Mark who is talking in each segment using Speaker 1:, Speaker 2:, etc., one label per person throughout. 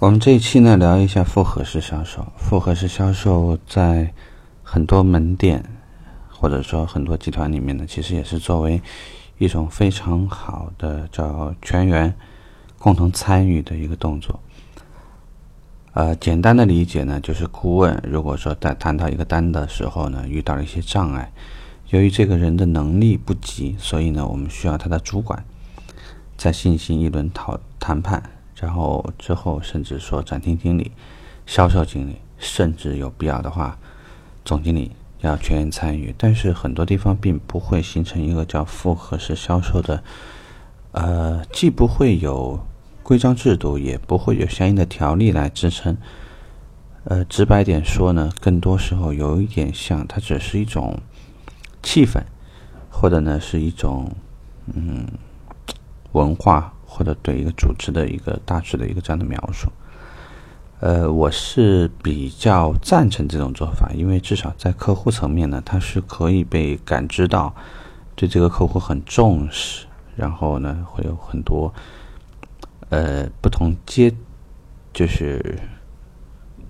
Speaker 1: 我们这一期呢，聊一下复合式销售。复合式销售在很多门店或者说很多集团里面呢，其实也是作为一种非常好的叫全员共同参与的一个动作。呃，简单的理解呢，就是顾问如果说在谈到一个单的时候呢，遇到了一些障碍，由于这个人的能力不及，所以呢，我们需要他的主管再进行一轮讨谈判。然后之后，甚至说展厅经理、销售经理，甚至有必要的话，总经理要全员参与。但是很多地方并不会形成一个叫复合式销售的，呃，既不会有规章制度，也不会有相应的条例来支撑。呃，直白点说呢，更多时候有一点像，它只是一种气氛，或者呢是一种嗯文化。或者对一个组织的一个大致的一个这样的描述，呃，我是比较赞成这种做法，因为至少在客户层面呢，他是可以被感知到对这个客户很重视，然后呢，会有很多呃不同阶就是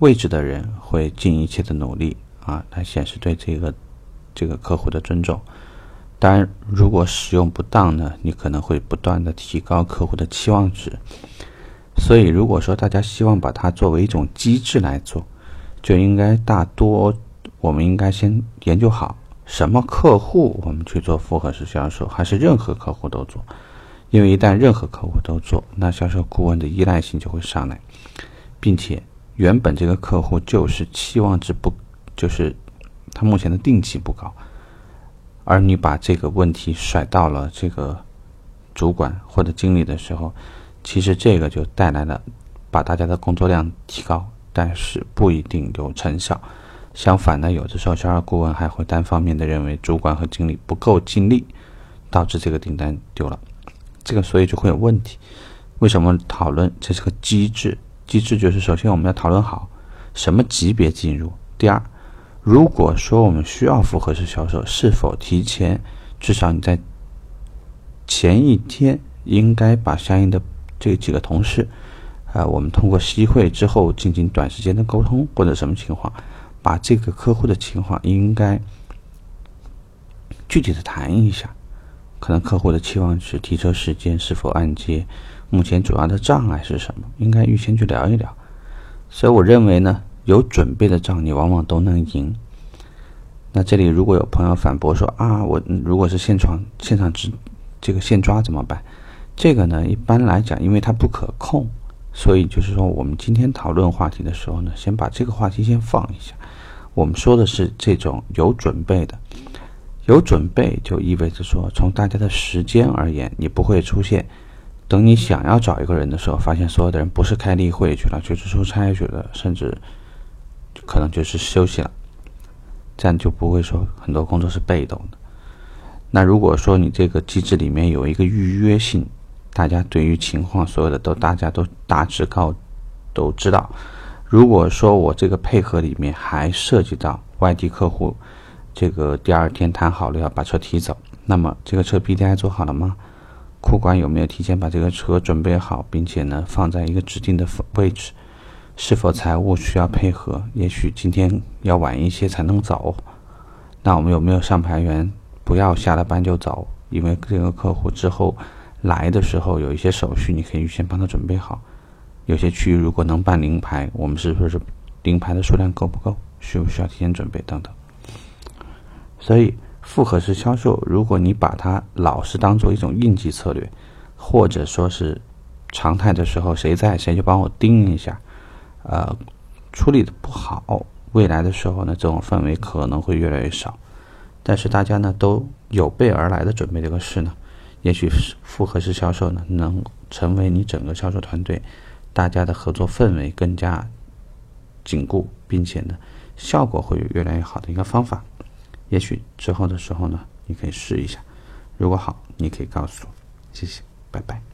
Speaker 1: 位置的人会尽一切的努力啊，来显示对这个这个客户的尊重。当然，如果使用不当呢，你可能会不断的提高客户的期望值。所以，如果说大家希望把它作为一种机制来做，就应该大多我们应该先研究好什么客户我们去做复合式销售，还是任何客户都做。因为一旦任何客户都做，那销售顾问的依赖性就会上来，并且原本这个客户就是期望值不，就是他目前的定期不高。而你把这个问题甩到了这个主管或者经理的时候，其实这个就带来了把大家的工作量提高，但是不一定有成效。相反呢，有的时候销售顾问还会单方面的认为主管和经理不够尽力，导致这个订单丢了。这个所以就会有问题。为什么讨论这是个机制？机制就是首先我们要讨论好什么级别进入。第二。如果说我们需要复合式销售，是否提前至少你在前一天应该把相应的这几个同事啊，我们通过息会之后进行短时间的沟通，或者什么情况，把这个客户的情况应该具体的谈一下，可能客户的期望值、提车时间是否按揭，目前主要的障碍是什么，应该预先去聊一聊。所以我认为呢。有准备的仗，你往往都能赢。那这里如果有朋友反驳说啊，我如果是现场现场直这个现抓怎么办？这个呢，一般来讲，因为它不可控，所以就是说，我们今天讨论话题的时候呢，先把这个话题先放一下。我们说的是这种有准备的，有准备就意味着说，从大家的时间而言，你不会出现。等你想要找一个人的时候，发现所有的人不是开例会去了，就是出差去了，甚至。可能就是休息了，这样就不会说很多工作是被动的。那如果说你这个机制里面有一个预约性，大家对于情况所有的都大家都大致告都知道。如果说我这个配合里面还涉及到外地客户，这个第二天谈好了要把车提走，那么这个车 B D I 做好了吗？库管有没有提前把这个车准备好，并且呢放在一个指定的位置？是否财务需要配合？也许今天要晚一些才能走。那我们有没有上牌员？不要下了班就走，因为这个客户之后来的时候有一些手续，你可以预先帮他准备好。有些区域如果能办临牌，我们是不是临牌的数量够不够？需不需要提前准备等等？所以复合式销售，如果你把它老是当做一种应急策略，或者说是常态的时候，谁在谁就帮我盯一下。呃，处理的不好，未来的时候呢，这种氛围可能会越来越少。但是大家呢都有备而来的准备这个事呢，也许是复合式销售呢，能成为你整个销售团队大家的合作氛围更加紧固，并且呢效果会越来越好的一个方法。也许之后的时候呢，你可以试一下，如果好，你可以告诉我。谢谢，拜拜。